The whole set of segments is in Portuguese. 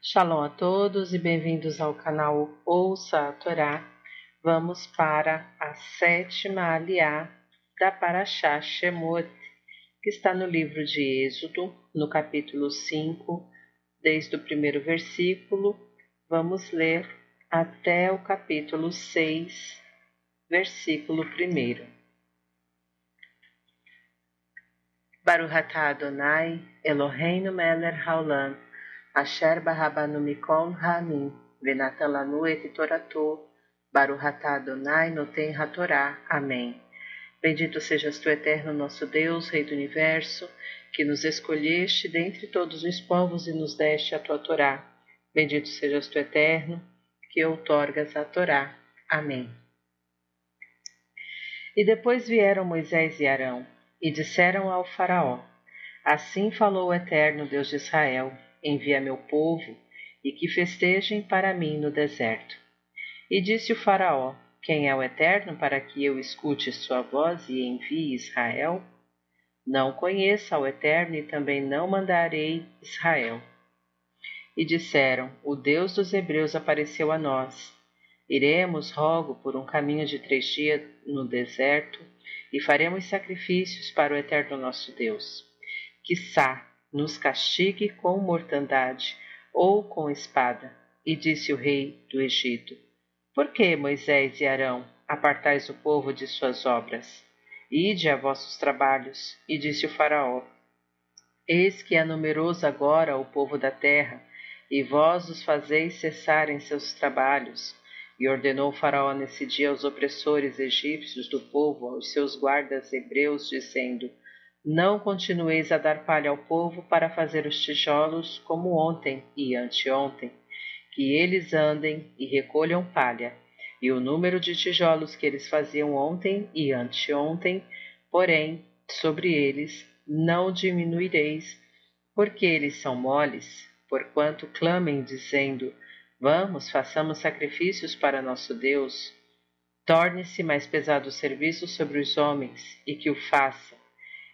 Shalom a todos e bem-vindos ao canal Ouça a Torá. Vamos para a sétima aliá da Parashá Shemot, que está no livro de Êxodo, no capítulo 5, desde o primeiro versículo. Vamos ler até o capítulo 6, versículo 1. Baruch Adonai, Eloheinu melech haolam, Asher barabanu mikol ha'amim, venatan lanu et atah Adonai noten hatorá. Amém. Bendito sejas tu, eterno nosso Deus, Rei do Universo, que nos escolheste dentre todos os povos e nos deste a tua Torá. Bendito sejas tu, eterno, que outorgas a Torá. Amém. E depois vieram Moisés e Arão, e disseram ao Faraó: Assim falou o Eterno Deus de Israel: Envia meu povo, e que festejem para mim no deserto. E disse o Faraó: Quem é o Eterno para que eu escute sua voz e envie Israel? Não conheça o Eterno e também não mandarei Israel. E disseram: O Deus dos Hebreus apareceu a nós. Iremos, rogo, por um caminho de três dias no deserto e faremos sacrifícios para o eterno nosso Deus. Quissá nos castigue com mortandade ou com espada. E disse o rei do Egito: Por que, Moisés e Arão, apartais o povo de suas obras? Ide a vossos trabalhos. E disse o Faraó: Eis que é numeroso agora o povo da terra, e vós os fazeis cessar em seus trabalhos e ordenou Faraó nesse dia aos opressores egípcios do povo, aos seus guardas hebreus, dizendo: Não continueis a dar palha ao povo para fazer os tijolos como ontem e anteontem, que eles andem e recolham palha. E o número de tijolos que eles faziam ontem e anteontem, porém, sobre eles não diminuireis, porque eles são moles, porquanto clamem, dizendo: Vamos, façamos sacrifícios para nosso Deus. Torne-se mais pesado o serviço sobre os homens, e que o façam,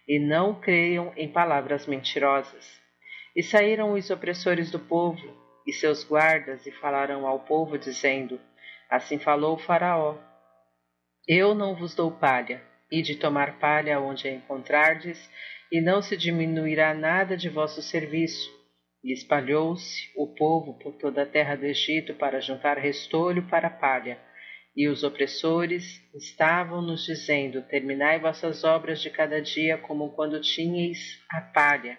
e não creiam em palavras mentirosas. E saíram os opressores do povo, e seus guardas, e falaram ao povo, dizendo: Assim falou o Faraó: Eu não vos dou palha, e de tomar palha onde a encontrardes, e não se diminuirá nada de vosso serviço e espalhou-se o povo por toda a terra do Egito para juntar restolho para palha. E os opressores estavam nos dizendo: Terminai vossas obras de cada dia como quando tinhais a palha.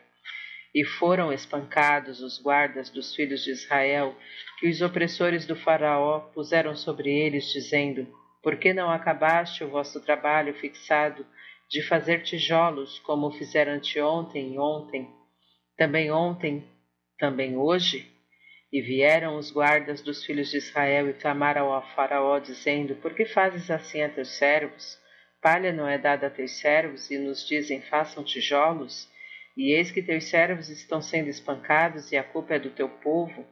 E foram espancados os guardas dos filhos de Israel, que os opressores do Faraó puseram sobre eles, dizendo: Por que não acabaste o vosso trabalho fixado de fazer tijolos, como fizeram anteontem e ontem? Também ontem também hoje? E vieram os guardas dos filhos de Israel e clamaram ao Faraó, dizendo: Por que fazes assim a teus servos? Palha não é dada a teus servos, e nos dizem: Façam tijolos? E eis que teus servos estão sendo espancados, e a culpa é do teu povo.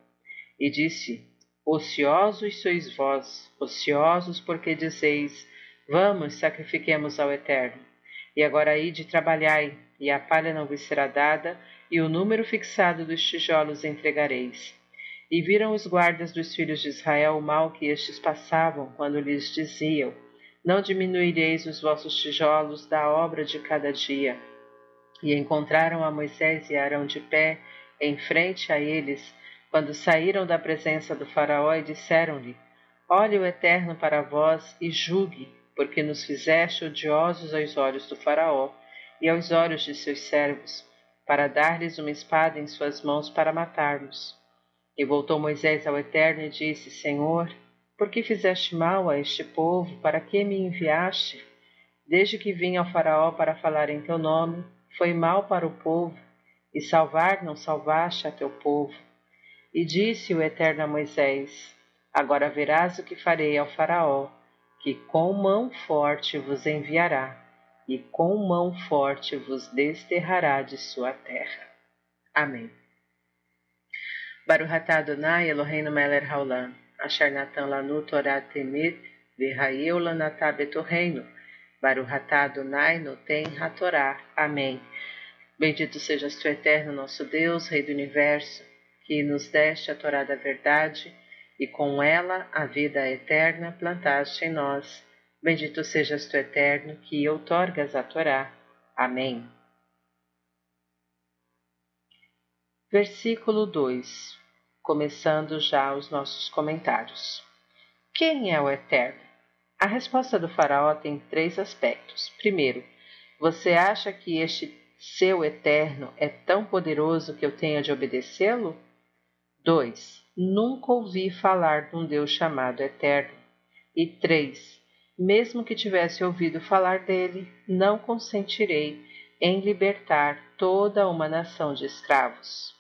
E disse: Ociosos sois vós, ociosos porque dizeis: Vamos, sacrifiquemos ao Eterno. E agora ide trabalhai, e a palha não vos será dada, e o número fixado dos tijolos entregareis. E viram os guardas dos filhos de Israel o mal que estes passavam, quando lhes diziam: Não diminuireis os vossos tijolos da obra de cada dia. E encontraram a Moisés e Arão de pé, em frente a eles, quando saíram da presença do Faraó e disseram-lhe: Olhe o Eterno para vós e julgue, porque nos fizeste odiosos aos olhos do Faraó e aos olhos de seus servos para dar-lhes uma espada em suas mãos para matá-los. E voltou Moisés ao Eterno e disse: Senhor, por que fizeste mal a este povo? Para que me enviaste? Desde que vim ao Faraó para falar em teu nome, foi mal para o povo, e salvar não salvaste a teu povo. E disse o Eterno a Moisés: Agora verás o que farei ao Faraó, que com mão forte vos enviará e com mão forte vos desterrará de sua terra. Amém. Baruch atah Adonai Eloheinu melech haolam, asher natan lanu Torah temet, lanatah betorreino, Baruch atah Adonai noten hatorá. Amém. Bendito sejas tu, eterno nosso Deus, Rei do Universo, que nos deste a Torá da verdade e com ela a vida eterna plantaste em nós. Bendito sejas tu eterno que outorgas a Torá. Amém. Versículo 2 Começando já os nossos comentários. Quem é o Eterno? A resposta do Faraó tem três aspectos. Primeiro, você acha que este seu Eterno é tão poderoso que eu tenha de obedecê-lo? 2. Nunca ouvi falar de um Deus chamado Eterno. E 3. Mesmo que tivesse ouvido falar dele, não consentirei em libertar toda uma nação de escravos.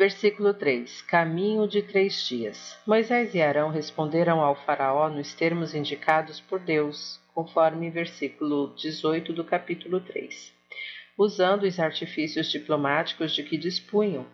Versículo 3: Caminho de três dias. Moisés e Arão responderam ao Faraó nos termos indicados por Deus, conforme versículo 18 do capítulo 3, usando os artifícios diplomáticos de que dispunham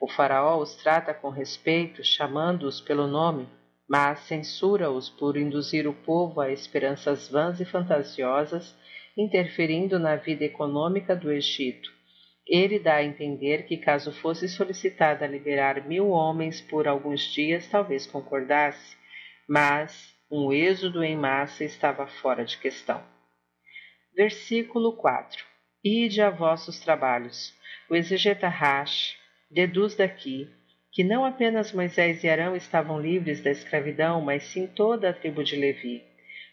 o Faraó os trata com respeito, chamando-os pelo nome, mas censura-os por induzir o povo a esperanças vãs e fantasiosas, interferindo na vida econômica do Egito. Ele dá a entender que, caso fosse solicitada liberar mil homens por alguns dias, talvez concordasse, mas um êxodo em massa estava fora de questão. Versículo 4 Ide a vossos trabalhos. O exegeta Rash Deduz daqui que não apenas Moisés e Arão estavam livres da escravidão, mas sim toda a tribo de Levi,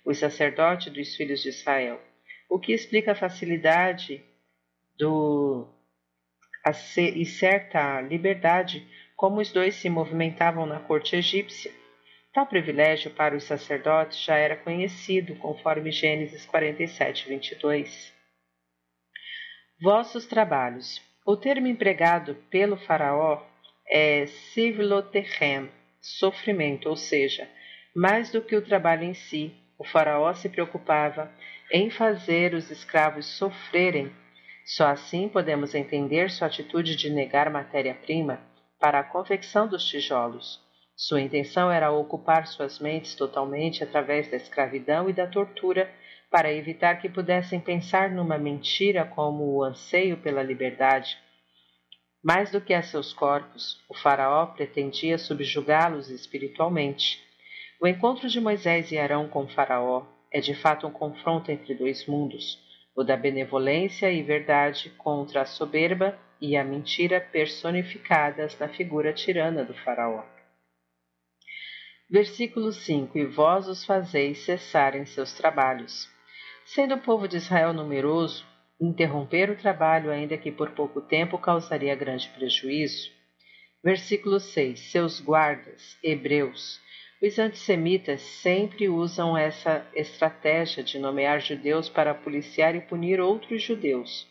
o sacerdote dos filhos de Israel, o que explica a facilidade do a e certa liberdade como os dois se movimentavam na corte egípcia. Tal privilégio para os sacerdotes já era conhecido, conforme Gênesis 47, 22. Vossos trabalhos. O termo empregado pelo faraó é sivlotechem, sofrimento, ou seja, mais do que o trabalho em si, o faraó se preocupava em fazer os escravos sofrerem. Só assim podemos entender sua atitude de negar matéria-prima para a confecção dos tijolos. Sua intenção era ocupar suas mentes totalmente através da escravidão e da tortura para evitar que pudessem pensar numa mentira como o anseio pela liberdade. Mais do que a seus corpos, o Faraó pretendia subjugá-los espiritualmente. O encontro de Moisés e Arão com o Faraó é de fato um confronto entre dois mundos, o da benevolência e verdade contra a soberba e a mentira personificadas na figura tirana do Faraó. Versículo 5: E vós os fazeis cessar em seus trabalhos. Sendo o povo de Israel numeroso, interromper o trabalho, ainda que por pouco tempo, causaria grande prejuízo. Versículo 6: Seus guardas, hebreus. Os antissemitas sempre usam essa estratégia de nomear judeus para policiar e punir outros judeus.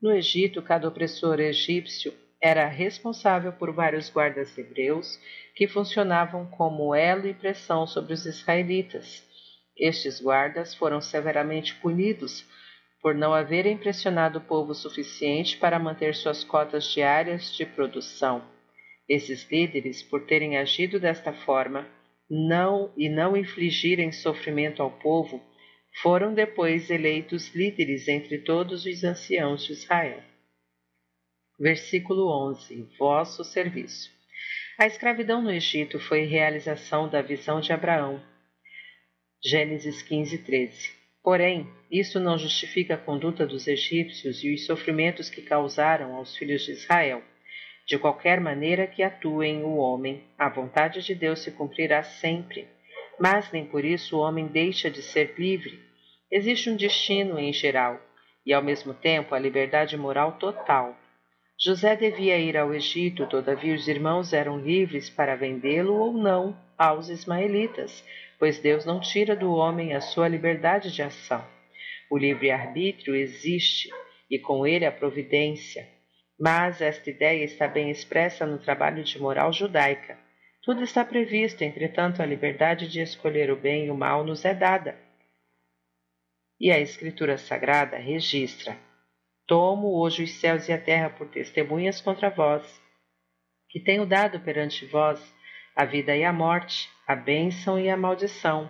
No Egito, cada opressor egípcio era responsável por vários guardas hebreus que funcionavam como elo e pressão sobre os israelitas. Estes guardas foram severamente punidos por não haverem pressionado o povo suficiente para manter suas cotas diárias de produção. Esses líderes, por terem agido desta forma, não e não infligirem sofrimento ao povo, foram depois eleitos líderes entre todos os anciãos de Israel. Versículo 11: Vosso serviço. A escravidão no Egito foi realização da visão de Abraão, Gênesis 15, 13. Porém, isso não justifica a conduta dos egípcios e os sofrimentos que causaram aos filhos de Israel. De qualquer maneira que atuem o homem, a vontade de Deus se cumprirá sempre. Mas nem por isso o homem deixa de ser livre. Existe um destino em geral, e ao mesmo tempo a liberdade moral total. José devia ir ao Egito, todavia os irmãos eram livres para vendê-lo ou não aos ismaelitas, pois Deus não tira do homem a sua liberdade de ação. O livre-arbítrio existe e com ele a providência. Mas esta ideia está bem expressa no trabalho de moral judaica. Tudo está previsto, entretanto, a liberdade de escolher o bem e o mal nos é dada. E a Escritura Sagrada registra: Tomo hoje os céus e a terra por testemunhas contra vós, que tenho dado perante vós a vida e a morte, a bênção e a maldição.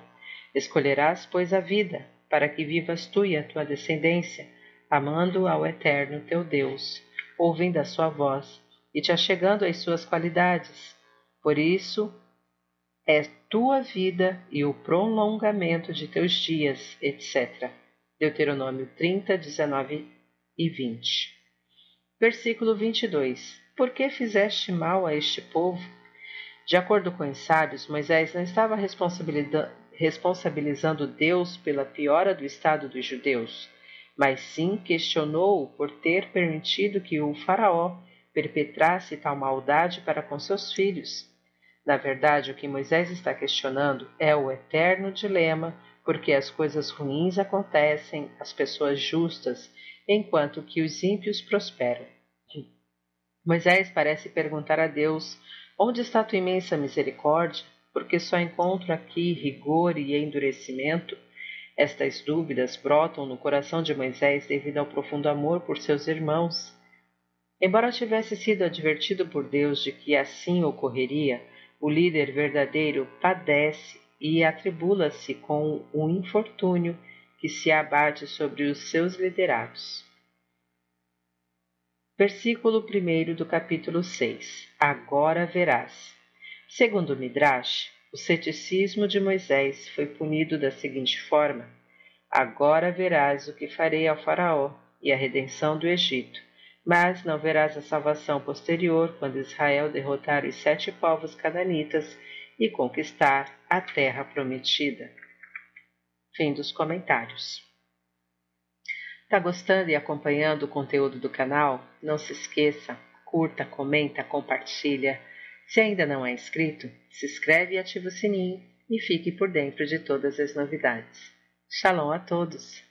Escolherás, pois, a vida, para que vivas tu e a tua descendência, amando ao Eterno teu Deus, ouvindo a sua voz, e te achegando às suas qualidades. Por isso, é tua vida e o prolongamento de teus dias, etc. Deuteronômio 30, 19 e 20. Versículo 22. Por que fizeste mal a este povo? De acordo com os sábios, Moisés não estava responsabilizando Deus pela piora do estado dos judeus, mas sim questionou-o por ter permitido que o faraó perpetrasse tal maldade para com seus filhos. Na verdade, o que Moisés está questionando é o eterno dilema porque as coisas ruins acontecem às pessoas justas, enquanto que os ímpios prosperam. Moisés parece perguntar a Deus: Onde está tua imensa misericórdia? Porque só encontro aqui rigor e endurecimento. Estas dúvidas brotam no coração de Moisés devido ao profundo amor por seus irmãos. Embora tivesse sido advertido por Deus de que assim ocorreria, o líder verdadeiro padece e atribula-se com o infortúnio que se abate sobre os seus liderados. Versículo 1 do capítulo 6 Agora verás. Segundo Midrash, o ceticismo de Moisés foi punido da seguinte forma: Agora verás o que farei ao Faraó e a redenção do Egito, mas não verás a salvação posterior quando Israel derrotar os sete povos cananitas e conquistar a terra prometida. Fim dos comentários. Está gostando e acompanhando o conteúdo do canal? Não se esqueça, curta, comenta, compartilha. Se ainda não é inscrito, se inscreve e ativa o sininho e fique por dentro de todas as novidades. Shalom a todos!